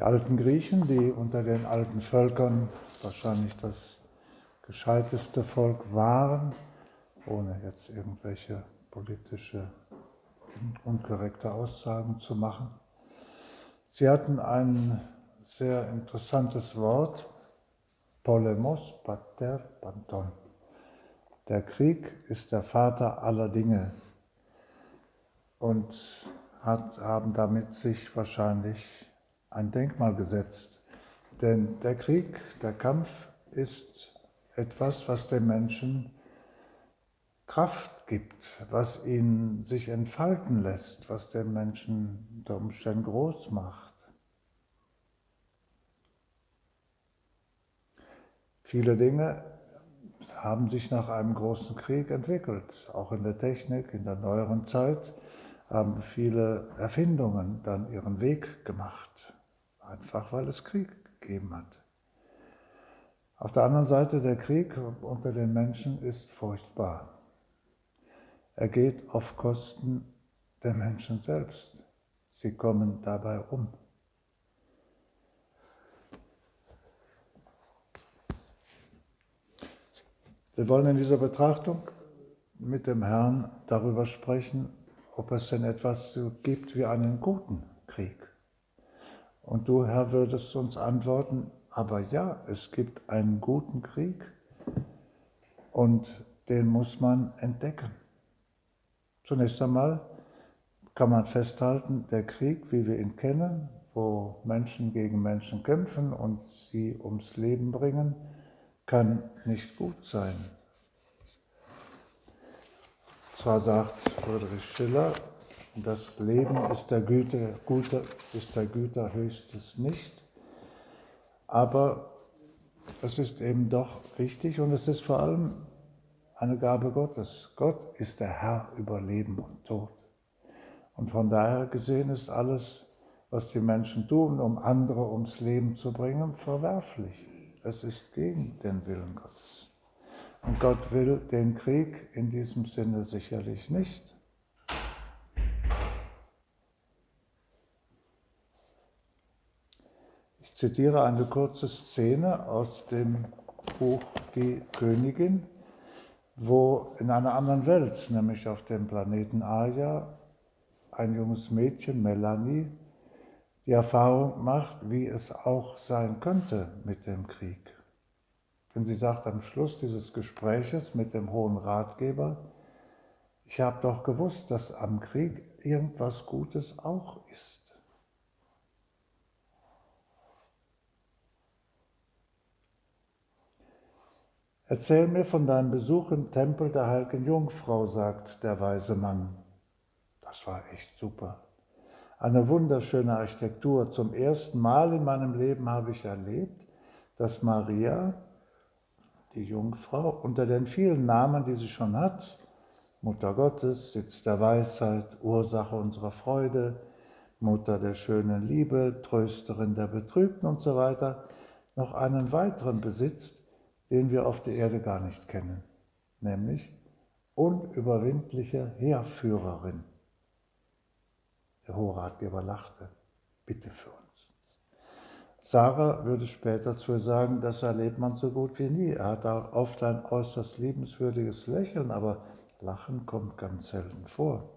Die alten Griechen, die unter den alten Völkern wahrscheinlich das gescheiteste Volk waren, ohne jetzt irgendwelche politische unkorrekte Aussagen zu machen. Sie hatten ein sehr interessantes Wort, Polemos pater panton. Der Krieg ist der Vater aller Dinge und hat, haben damit sich wahrscheinlich ein Denkmal gesetzt. Denn der Krieg, der Kampf ist etwas, was den Menschen Kraft gibt, was ihn sich entfalten lässt, was den Menschen unter Umständen groß macht. Viele Dinge haben sich nach einem großen Krieg entwickelt. Auch in der Technik, in der neueren Zeit haben viele Erfindungen dann ihren Weg gemacht, einfach weil es Krieg gegeben hat. Auf der anderen Seite, der Krieg unter den Menschen ist furchtbar. Er geht auf Kosten der Menschen selbst. Sie kommen dabei um. Wir wollen in dieser Betrachtung mit dem Herrn darüber sprechen, ob es denn etwas gibt wie einen guten Krieg. Und du, Herr, würdest uns antworten, aber ja, es gibt einen guten Krieg und den muss man entdecken. Zunächst einmal kann man festhalten, der Krieg, wie wir ihn kennen, wo Menschen gegen Menschen kämpfen und sie ums Leben bringen, kann nicht gut sein. Zwar sagt Friedrich Schiller, das Leben ist der Güte, Gute, ist der Güter höchstes nicht, aber es ist eben doch wichtig und es ist vor allem eine Gabe Gottes. Gott ist der Herr über Leben und Tod. Und von daher gesehen ist alles, was die Menschen tun, um andere ums Leben zu bringen, verwerflich. Es ist gegen den Willen Gottes. Und Gott will den Krieg in diesem Sinne sicherlich nicht. Ich zitiere eine kurze Szene aus dem Buch Die Königin wo in einer anderen Welt, nämlich auf dem Planeten Aya, ein junges Mädchen, Melanie, die Erfahrung macht, wie es auch sein könnte mit dem Krieg. Denn sie sagt am Schluss dieses Gespräches mit dem hohen Ratgeber, ich habe doch gewusst, dass am Krieg irgendwas Gutes auch ist. Erzähl mir von deinem Besuch im Tempel der heiligen Jungfrau, sagt der weise Mann. Das war echt super. Eine wunderschöne Architektur. Zum ersten Mal in meinem Leben habe ich erlebt, dass Maria, die Jungfrau, unter den vielen Namen, die sie schon hat, Mutter Gottes, Sitz der Weisheit, Ursache unserer Freude, Mutter der schönen Liebe, Trösterin der Betrübten und so weiter, noch einen weiteren besitzt, den wir auf der Erde gar nicht kennen, nämlich unüberwindliche Heerführerin. Der Hohe Ratgeber lachte. Bitte für uns. Sarah würde später zu sagen, das erlebt man so gut wie nie. Er hat auch oft ein äußerst liebenswürdiges Lächeln, aber Lachen kommt ganz selten vor.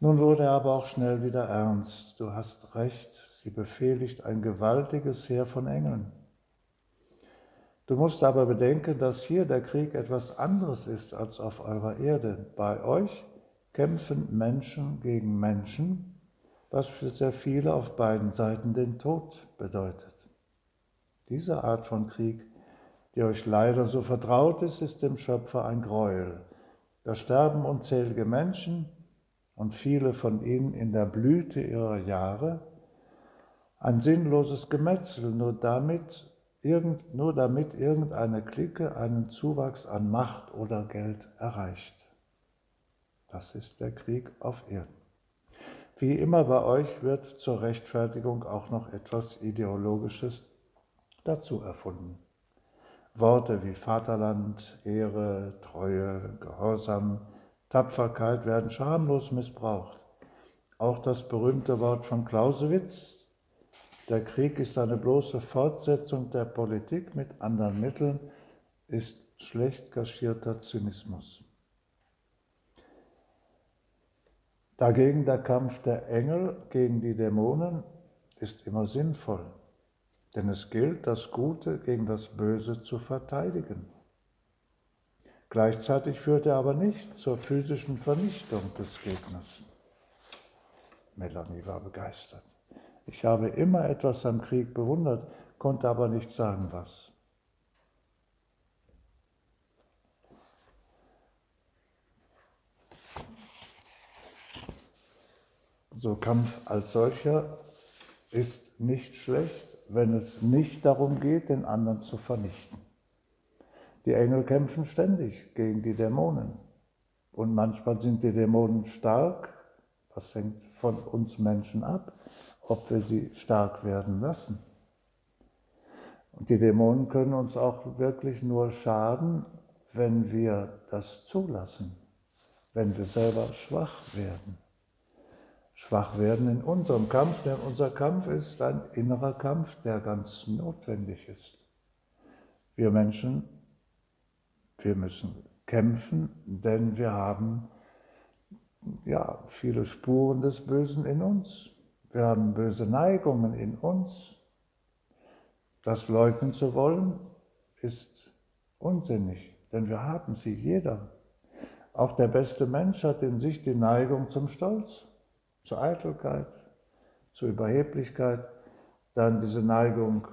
Nun wurde er aber auch schnell wieder ernst. Du hast recht, sie befehligt ein gewaltiges Heer von Engeln. Du musst aber bedenken, dass hier der Krieg etwas anderes ist als auf eurer Erde. Bei euch kämpfen Menschen gegen Menschen, was für sehr viele auf beiden Seiten den Tod bedeutet. Diese Art von Krieg, die euch leider so vertraut ist, ist dem Schöpfer ein Gräuel. Da sterben unzählige Menschen und viele von ihnen in der Blüte ihrer Jahre. Ein sinnloses Gemetzel, nur damit irgend, nur damit irgendeine Clique einen Zuwachs an Macht oder Geld erreicht. Das ist der Krieg auf Erden. Wie immer bei euch wird zur Rechtfertigung auch noch etwas Ideologisches dazu erfunden. Worte wie Vaterland, Ehre, Treue, Gehorsam, Tapferkeit werden schamlos missbraucht. Auch das berühmte Wort von Clausewitz, Der Krieg ist eine bloße Fortsetzung der Politik mit anderen Mitteln, ist schlecht kaschierter Zynismus. Dagegen der Kampf der Engel gegen die Dämonen ist immer sinnvoll, denn es gilt, das Gute gegen das Böse zu verteidigen. Gleichzeitig führt er aber nicht zur physischen Vernichtung des Gegners. Melanie war begeistert. Ich habe immer etwas am Krieg bewundert, konnte aber nicht sagen, was. So Kampf als solcher ist nicht schlecht, wenn es nicht darum geht, den anderen zu vernichten. Die Engel kämpfen ständig gegen die Dämonen. Und manchmal sind die Dämonen stark. Das hängt von uns Menschen ab, ob wir sie stark werden lassen. Und die Dämonen können uns auch wirklich nur schaden, wenn wir das zulassen, wenn wir selber schwach werden schwach werden in unserem Kampf, denn unser Kampf ist ein innerer Kampf, der ganz notwendig ist. Wir Menschen, wir müssen kämpfen, denn wir haben ja, viele Spuren des Bösen in uns. Wir haben böse Neigungen in uns. Das leugnen zu wollen, ist unsinnig, denn wir haben sie, jeder. Auch der beste Mensch hat in sich die Neigung zum Stolz zur Eitelkeit, zur Überheblichkeit, dann diese Neigung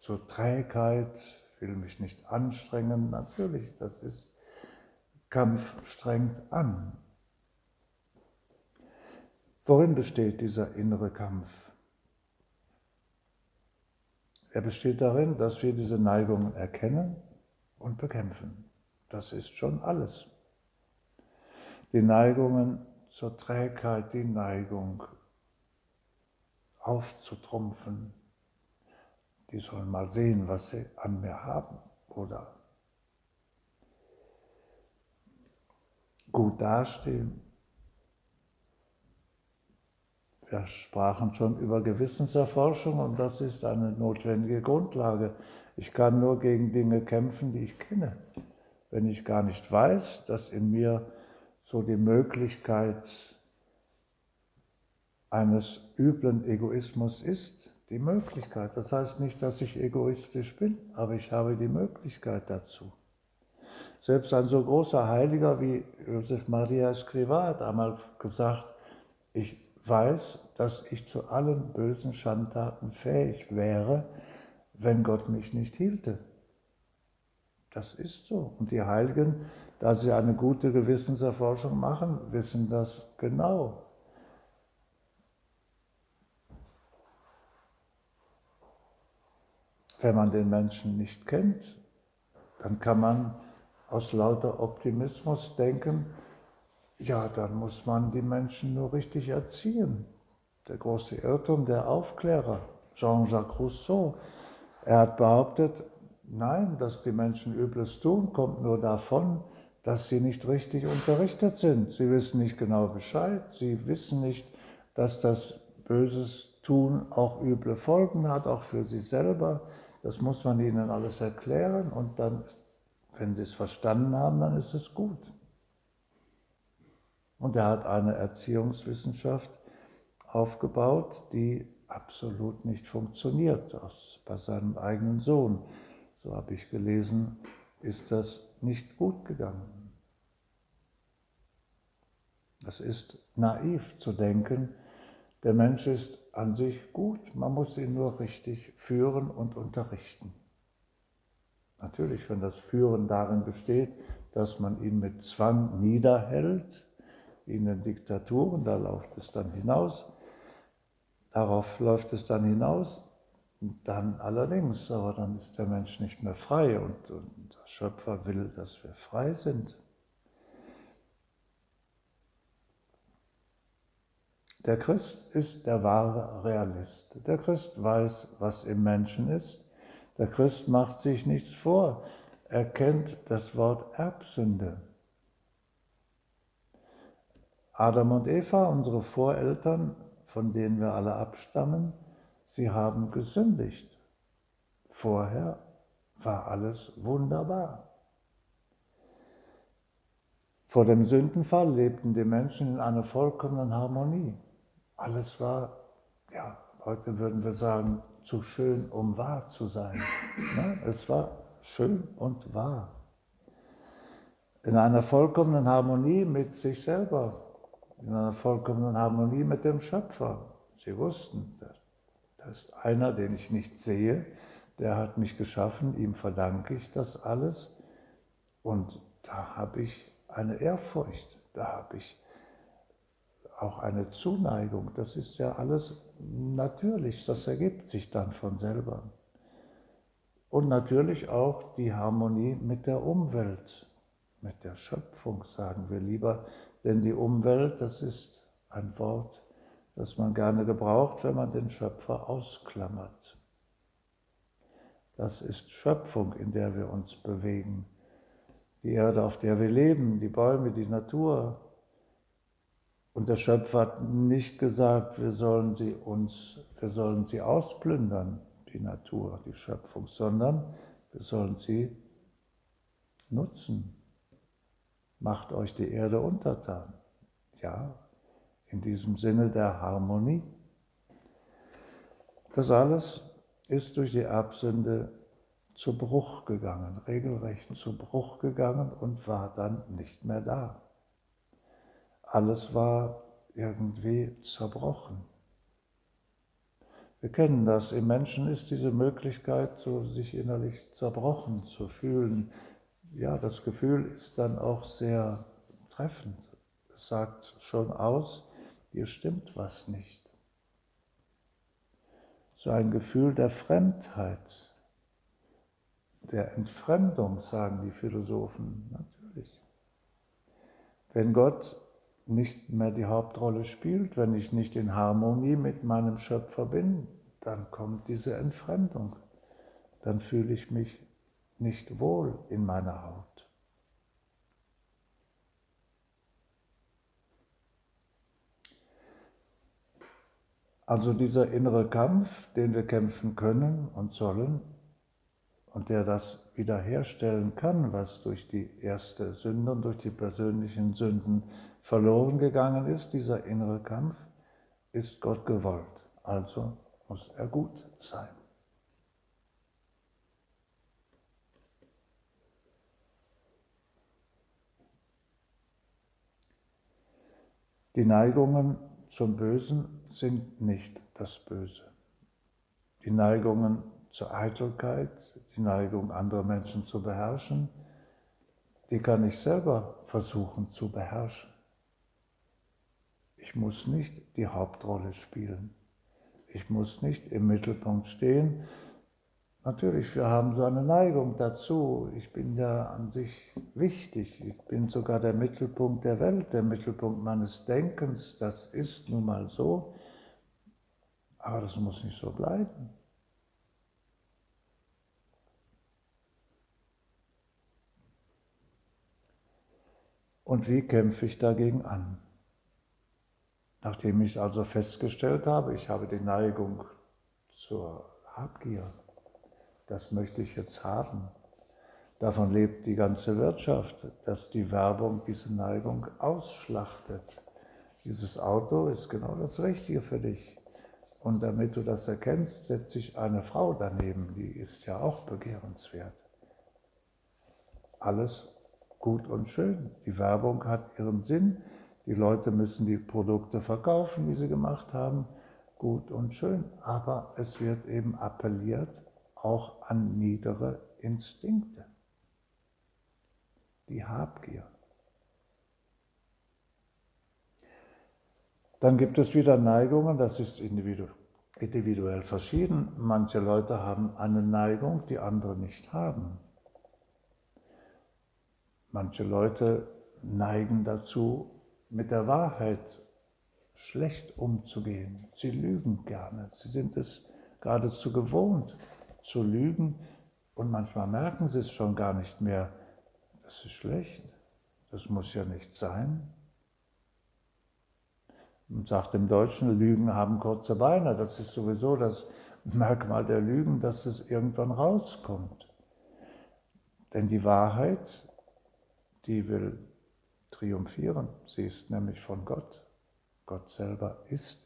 zur Trägheit, will mich nicht anstrengen, natürlich, das ist Kampf strengt an. Worin besteht dieser innere Kampf? Er besteht darin, dass wir diese Neigungen erkennen und bekämpfen. Das ist schon alles. Die Neigungen zur Trägheit die Neigung aufzutrumpfen. Die sollen mal sehen, was sie an mir haben oder gut dastehen. Wir sprachen schon über Gewissenserforschung und das ist eine notwendige Grundlage. Ich kann nur gegen Dinge kämpfen, die ich kenne. Wenn ich gar nicht weiß, dass in mir so die Möglichkeit eines üblen Egoismus ist. Die Möglichkeit. Das heißt nicht, dass ich egoistisch bin, aber ich habe die Möglichkeit dazu. Selbst ein so großer Heiliger wie Josef Maria Escrivá hat einmal gesagt, ich weiß, dass ich zu allen bösen Schandtaten fähig wäre, wenn Gott mich nicht hielte. Das ist so. Und die Heiligen da sie eine gute Gewissenserforschung machen, wissen das genau. Wenn man den Menschen nicht kennt, dann kann man aus lauter Optimismus denken, ja, dann muss man die Menschen nur richtig erziehen. Der große Irrtum der Aufklärer, Jean-Jacques Rousseau, er hat behauptet, nein, dass die Menschen Übles tun, kommt nur davon, dass sie nicht richtig unterrichtet sind. Sie wissen nicht genau Bescheid. Sie wissen nicht, dass das Böses tun auch üble Folgen hat, auch für sie selber. Das muss man ihnen alles erklären und dann, wenn sie es verstanden haben, dann ist es gut. Und er hat eine Erziehungswissenschaft aufgebaut, die absolut nicht funktioniert. bei seinem eigenen Sohn, so habe ich gelesen, ist das nicht gut gegangen. Es ist naiv zu denken, der Mensch ist an sich gut, man muss ihn nur richtig führen und unterrichten. Natürlich, wenn das Führen darin besteht, dass man ihn mit Zwang niederhält, in den Diktaturen, da läuft es dann hinaus, darauf läuft es dann hinaus, dann allerdings, aber dann ist der Mensch nicht mehr frei und, und der Schöpfer will, dass wir frei sind. Der Christ ist der wahre Realist. Der Christ weiß, was im Menschen ist. Der Christ macht sich nichts vor. Er kennt das Wort Erbsünde. Adam und Eva, unsere Voreltern, von denen wir alle abstammen, Sie haben gesündigt. Vorher war alles wunderbar. Vor dem Sündenfall lebten die Menschen in einer vollkommenen Harmonie. Alles war, ja, heute würden wir sagen, zu schön, um wahr zu sein. Ne? Es war schön und wahr. In einer vollkommenen Harmonie mit sich selber, in einer vollkommenen Harmonie mit dem Schöpfer. Sie wussten, da ist einer, den ich nicht sehe, der hat mich geschaffen, ihm verdanke ich das alles. Und da habe ich eine Ehrfurcht, da habe ich auch eine Zuneigung. Das ist ja alles natürlich, das ergibt sich dann von selber. Und natürlich auch die Harmonie mit der Umwelt, mit der Schöpfung, sagen wir lieber, denn die Umwelt, das ist ein Wort, das man gerne gebraucht, wenn man den Schöpfer ausklammert. Das ist Schöpfung, in der wir uns bewegen. Die Erde, auf der wir leben, die Bäume, die Natur. Und der Schöpfer hat nicht gesagt, wir sollen sie uns, wir sollen sie ausplündern, die Natur, die Schöpfung, sondern wir sollen sie nutzen. Macht euch die Erde untertan. Ja, in diesem Sinne der Harmonie. Das alles ist durch die Erbsünde zu Bruch gegangen, regelrecht zu Bruch gegangen und war dann nicht mehr da. Alles war irgendwie zerbrochen. Wir kennen das, im Menschen ist diese Möglichkeit, so sich innerlich zerbrochen zu fühlen. Ja, das Gefühl ist dann auch sehr treffend. Es sagt schon aus, hier stimmt was nicht so ein Gefühl der Fremdheit, der Entfremdung, sagen die Philosophen natürlich. Wenn Gott nicht mehr die Hauptrolle spielt, wenn ich nicht in Harmonie mit meinem Schöpfer bin, dann kommt diese Entfremdung. Dann fühle ich mich nicht wohl in meiner Haut. Also dieser innere Kampf, den wir kämpfen können und sollen und der das wiederherstellen kann, was durch die erste Sünde und durch die persönlichen Sünden verloren gegangen ist, dieser innere Kampf, ist Gott gewollt. Also muss er gut sein. Die Neigungen zum Bösen sind nicht das Böse. Die Neigungen zur Eitelkeit, die Neigung, andere Menschen zu beherrschen, die kann ich selber versuchen zu beherrschen. Ich muss nicht die Hauptrolle spielen. Ich muss nicht im Mittelpunkt stehen, Natürlich, wir haben so eine Neigung dazu. Ich bin ja an sich wichtig. Ich bin sogar der Mittelpunkt der Welt, der Mittelpunkt meines Denkens. Das ist nun mal so. Aber das muss nicht so bleiben. Und wie kämpfe ich dagegen an? Nachdem ich also festgestellt habe, ich habe die Neigung zur Habgier, das möchte ich jetzt haben. Davon lebt die ganze Wirtschaft, dass die Werbung diese Neigung ausschlachtet. Dieses Auto ist genau das Richtige für dich. Und damit du das erkennst, setze ich eine Frau daneben, die ist ja auch begehrenswert. Alles gut und schön. Die Werbung hat ihren Sinn. Die Leute müssen die Produkte verkaufen, die sie gemacht haben. Gut und schön. Aber es wird eben appelliert auch an niedere Instinkte. Die Habgier. Dann gibt es wieder Neigungen, das ist individuell verschieden. Manche Leute haben eine Neigung, die andere nicht haben. Manche Leute neigen dazu, mit der Wahrheit schlecht umzugehen. Sie lügen gerne. Sie sind es geradezu gewohnt, zu lügen und manchmal merken sie es schon gar nicht mehr. Das ist schlecht, das muss ja nicht sein. Man sagt im Deutschen, Lügen haben kurze Beine. Das ist sowieso das Merkmal der Lügen, dass es irgendwann rauskommt. Denn die Wahrheit, die will triumphieren. Sie ist nämlich von Gott. Gott selber ist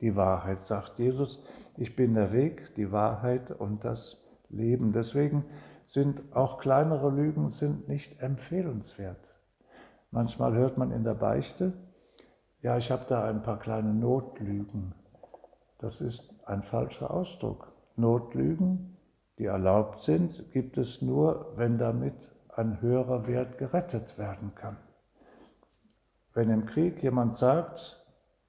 die Wahrheit, sagt Jesus. Ich bin der Weg, die Wahrheit und das Leben. Deswegen sind auch kleinere Lügen sind nicht empfehlenswert. Manchmal hört man in der Beichte, ja, ich habe da ein paar kleine Notlügen. Das ist ein falscher Ausdruck. Notlügen, die erlaubt sind, gibt es nur, wenn damit ein höherer Wert gerettet werden kann. Wenn im Krieg jemand sagt,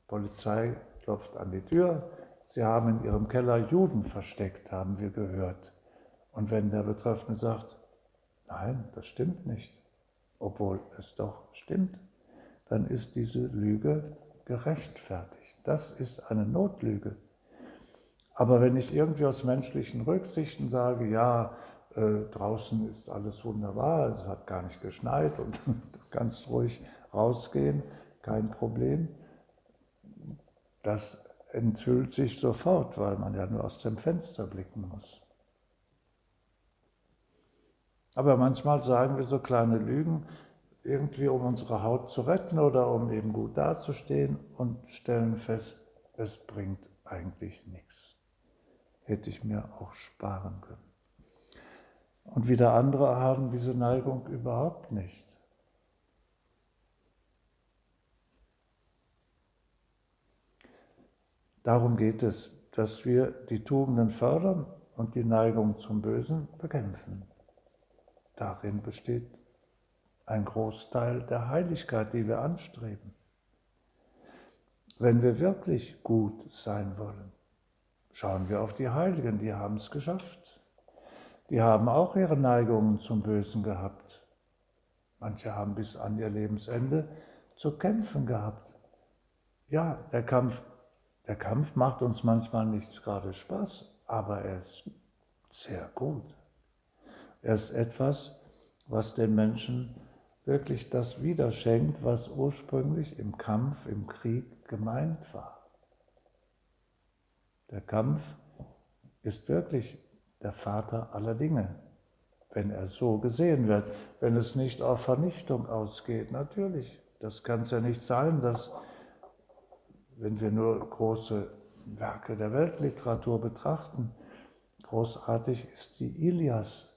Polizei klopft an die Tür, sie haben in ihrem Keller Juden versteckt, haben wir gehört. Und wenn der Betreffende sagt, nein, das stimmt nicht, obwohl es doch stimmt, dann ist diese Lüge gerechtfertigt. Das ist eine Notlüge. Aber wenn ich irgendwie aus menschlichen Rücksichten sage, ja, äh, draußen ist alles wunderbar, es hat gar nicht geschneit und ganz ruhig rausgehen, kein Problem, das enthüllt sich sofort, weil man ja nur aus dem Fenster blicken muss. Aber manchmal sagen wir so kleine Lügen, irgendwie um unsere Haut zu retten oder um eben gut dazustehen und stellen fest, es bringt eigentlich nichts. Hätte ich mir auch sparen können. Und wieder andere haben diese Neigung überhaupt nicht. Darum geht es, dass wir die Tugenden fördern und die Neigung zum Bösen bekämpfen. Darin besteht ein Großteil der Heiligkeit, die wir anstreben. Wenn wir wirklich gut sein wollen, schauen wir auf die Heiligen, die haben es geschafft. Die haben auch ihre Neigungen zum Bösen gehabt. Manche haben bis an ihr Lebensende zu kämpfen gehabt. Ja, der Kampf, der Kampf macht uns manchmal nicht gerade Spaß, aber er ist sehr gut. Er ist etwas, was den Menschen wirklich das wiederschenkt, was ursprünglich im Kampf, im Krieg gemeint war. Der Kampf ist wirklich der Vater aller Dinge, wenn er so gesehen wird, wenn es nicht auf Vernichtung ausgeht. Natürlich, das kann es ja nicht sein, dass, wenn wir nur große Werke der Weltliteratur betrachten, großartig ist die Ilias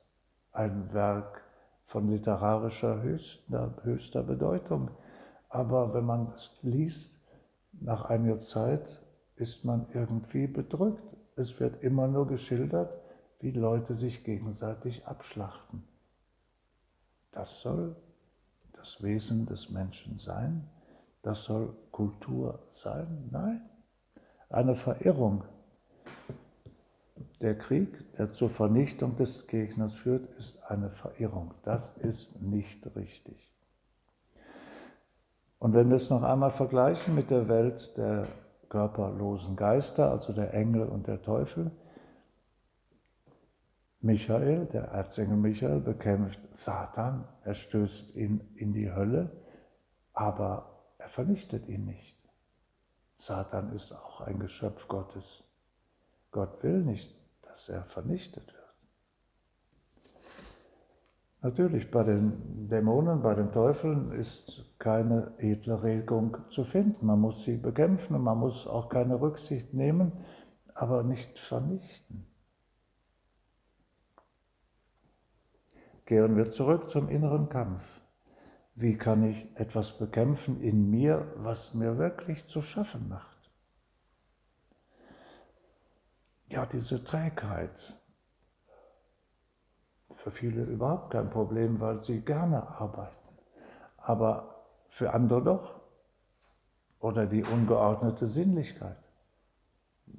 ein Werk von literarischer höchster, höchster Bedeutung. Aber wenn man es liest, nach einiger Zeit ist man irgendwie bedrückt. Es wird immer nur geschildert, wie Leute sich gegenseitig abschlachten. Das soll das Wesen des Menschen sein? Das soll Kultur sein? Nein, eine Verirrung der Krieg, der zur Vernichtung des Gegners führt, ist eine Verirrung. Das ist nicht richtig. Und wenn wir es noch einmal vergleichen mit der Welt der körperlosen Geister, also der Engel und der Teufel, Michael, der Erzengel Michael, bekämpft Satan, er stößt ihn in die Hölle, aber er vernichtet ihn nicht. Satan ist auch ein Geschöpf Gottes. Gott will nicht, dass er vernichtet wird. Natürlich, bei den Dämonen, bei den Teufeln ist keine edle Regung zu finden. Man muss sie bekämpfen und man muss auch keine Rücksicht nehmen, aber nicht vernichten. Kehren wir zurück zum inneren Kampf. Wie kann ich etwas bekämpfen in mir, was mir wirklich zu schaffen macht? ja, diese Trägheit. Für viele überhaupt kein Problem, weil sie gerne arbeiten. Aber für andere doch. Oder die ungeordnete Sinnlichkeit.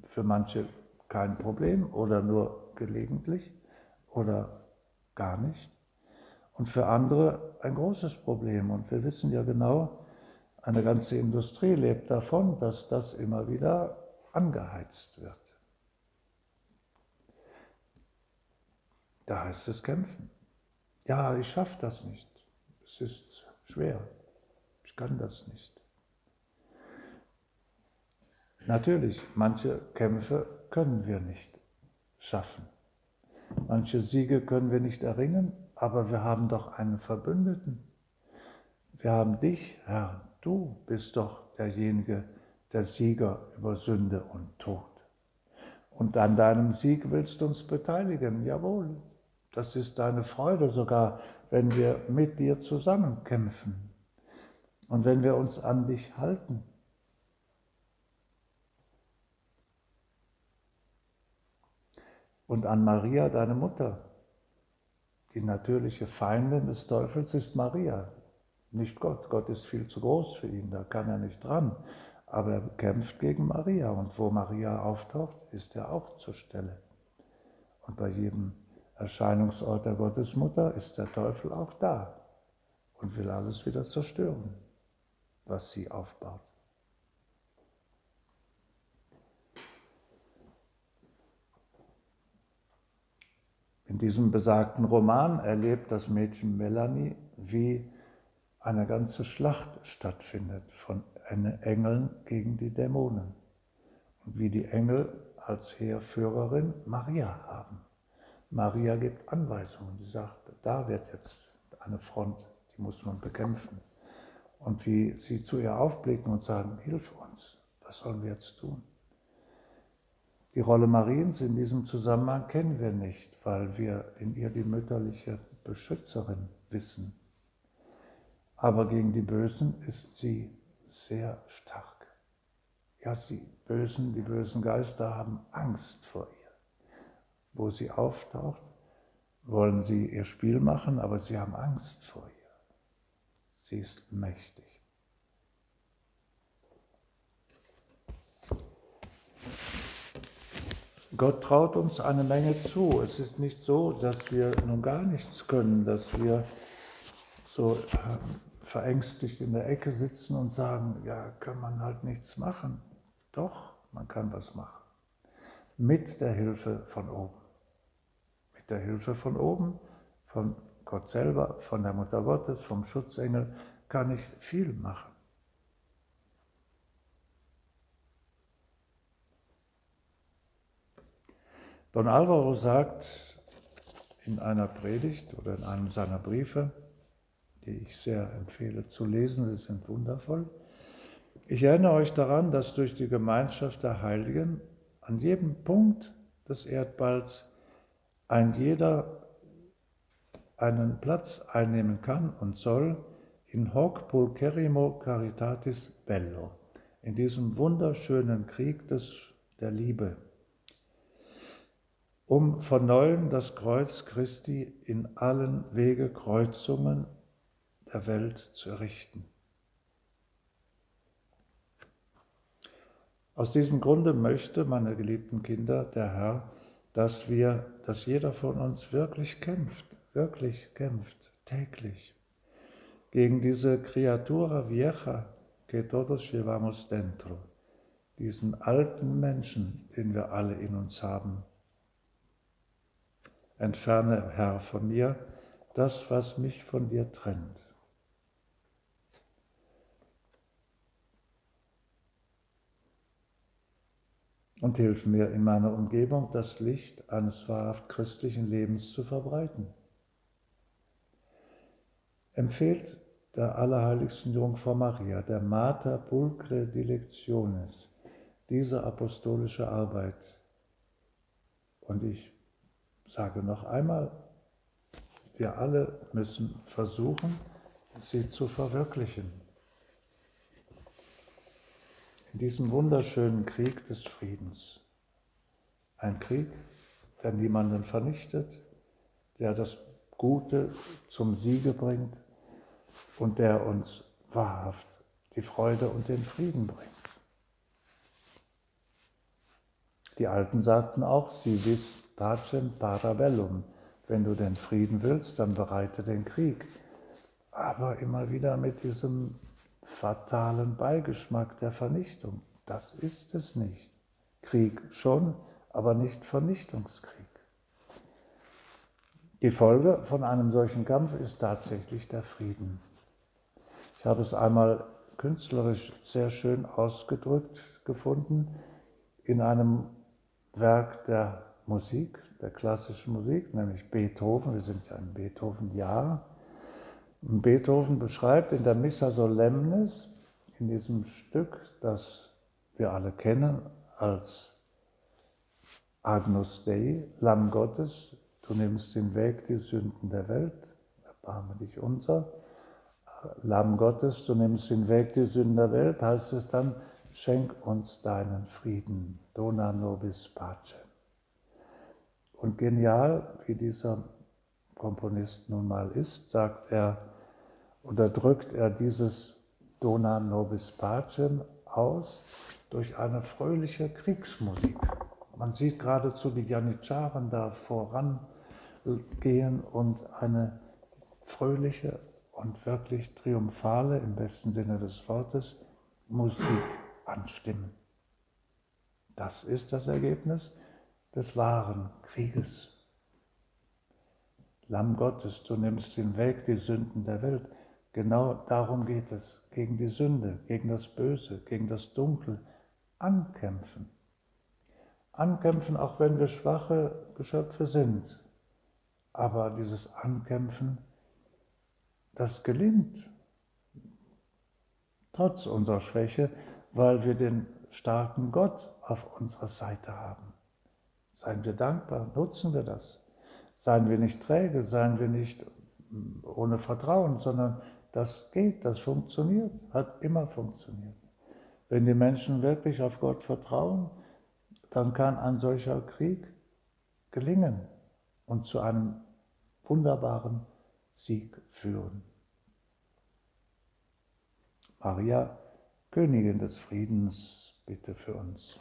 Für manche kein Problem oder nur gelegentlich oder gar nicht. Und für andere ein großes Problem. Und wir wissen ja genau, eine ganze Industrie lebt davon, dass das immer wieder angeheizt wird. Da heißt es kämpfen. Ja, ich schaffe das nicht. Es ist schwer. Ich kann das nicht. Natürlich, manche Kämpfe können wir nicht schaffen. Manche Siege können wir nicht erringen, aber wir haben doch einen Verbündeten. Wir haben dich, Herr, du bist doch derjenige, der Sieger über Sünde und Tod. Und an deinem Sieg willst du uns beteiligen, jawohl. Das ist deine Freude sogar, wenn wir mit dir zusammen kämpfen und wenn wir uns an dich halten. Und an Maria, deine Mutter. Die natürliche Feindin des Teufels ist Maria, nicht Gott. Gott ist viel zu groß für ihn, da kann er nicht dran. Aber er kämpft gegen Maria und wo Maria auftaucht, ist er auch zur Stelle. Und bei jedem Erscheinungsort der Gottesmutter ist der Teufel auch da und will alles wieder zerstören, was sie aufbaut. In diesem besagten Roman erlebt das Mädchen Melanie, wie eine ganze Schlacht stattfindet von Engeln gegen die Dämonen und wie die Engel als Heerführerin Maria haben. Maria gibt Anweisungen, die sagt, da wird jetzt eine Front, die muss man bekämpfen. Und wie sie zu ihr aufblicken und sagen, hilf uns, was sollen wir jetzt tun? Die Rolle Mariens in diesem Zusammenhang kennen wir nicht, weil wir in ihr die mütterliche Beschützerin wissen. Aber gegen die Bösen ist sie sehr stark. Ja, die Bösen, die bösen Geister haben Angst vor ihr. Wo sie auftaucht, wollen sie ihr Spiel machen, aber sie haben Angst vor ihr. Sie ist mächtig. Gott traut uns eine Menge zu. Es ist nicht so, dass wir nun gar nichts können, dass wir so ähm, verängstigt in der Ecke sitzen und sagen, ja, kann man halt nichts machen. Doch, man kann was machen. Mit der Hilfe von oben. Mit der Hilfe von oben, von Gott selber, von der Mutter Gottes, vom Schutzengel, kann ich viel machen. Don Alvaro sagt in einer Predigt oder in einem seiner Briefe, die ich sehr empfehle zu lesen, sie sind wundervoll. Ich erinnere euch daran, dass durch die Gemeinschaft der Heiligen an jedem Punkt des Erdballs ein jeder einen Platz einnehmen kann und soll in hoc pulcherrimo caritatis bello, in diesem wunderschönen Krieg des, der Liebe um von neuem das Kreuz Christi in allen Wegekreuzungen der Welt zu errichten. Aus diesem Grunde möchte, meine geliebten Kinder, der Herr, dass wir, dass jeder von uns wirklich kämpft, wirklich kämpft, täglich, gegen diese Creatura vieja que todos llevamos dentro, diesen alten Menschen, den wir alle in uns haben, Entferne, Herr, von mir das, was mich von dir trennt. Und hilf mir in meiner Umgebung das Licht eines wahrhaft christlichen Lebens zu verbreiten. Empfehlt der allerheiligsten Jungfrau Maria, der Mater Pulcre Dilectionis, diese apostolische Arbeit. Und ich sage noch einmal, wir alle müssen versuchen, sie zu verwirklichen. In diesem wunderschönen Krieg des Friedens. Ein Krieg, der niemanden vernichtet, der das Gute zum Siege bringt und der uns wahrhaft die Freude und den Frieden bringt. Die Alten sagten auch, sie wissen, Pacem parabellum. Wenn du den Frieden willst, dann bereite den Krieg. Aber immer wieder mit diesem fatalen Beigeschmack der Vernichtung. Das ist es nicht. Krieg schon, aber nicht Vernichtungskrieg. Die Folge von einem solchen Kampf ist tatsächlich der Frieden. Ich habe es einmal künstlerisch sehr schön ausgedrückt gefunden in einem Werk der Musik, der klassischen Musik, nämlich Beethoven. Wir sind ja im Beethoven-Jahr. Beethoven beschreibt in der Missa Solemnis, in diesem Stück, das wir alle kennen als Agnus Dei, Lamm Gottes, du nimmst hinweg die Sünden der Welt, erbarme dich unser. Lamm Gottes, du nimmst hinweg die Sünden der Welt, heißt es dann, schenk uns deinen Frieden, dona nobis pace. Und genial, wie dieser Komponist nun mal ist, sagt er, unterdrückt er dieses Dona nobis pacem aus durch eine fröhliche Kriegsmusik. Man sieht geradezu die Janitscharen da vorangehen und eine fröhliche und wirklich triumphale, im besten Sinne des Wortes, Musik anstimmen. Das ist das Ergebnis des wahren Krieges. Lamm Gottes, du nimmst hinweg die Sünden der Welt. Genau darum geht es, gegen die Sünde, gegen das Böse, gegen das Dunkel ankämpfen. Ankämpfen, auch wenn wir schwache Geschöpfe sind. Aber dieses Ankämpfen, das gelingt trotz unserer Schwäche, weil wir den starken Gott auf unserer Seite haben. Seien wir dankbar, nutzen wir das. Seien wir nicht träge, seien wir nicht ohne Vertrauen, sondern das geht, das funktioniert, hat immer funktioniert. Wenn die Menschen wirklich auf Gott vertrauen, dann kann ein solcher Krieg gelingen und zu einem wunderbaren Sieg führen. Maria, Königin des Friedens, bitte für uns.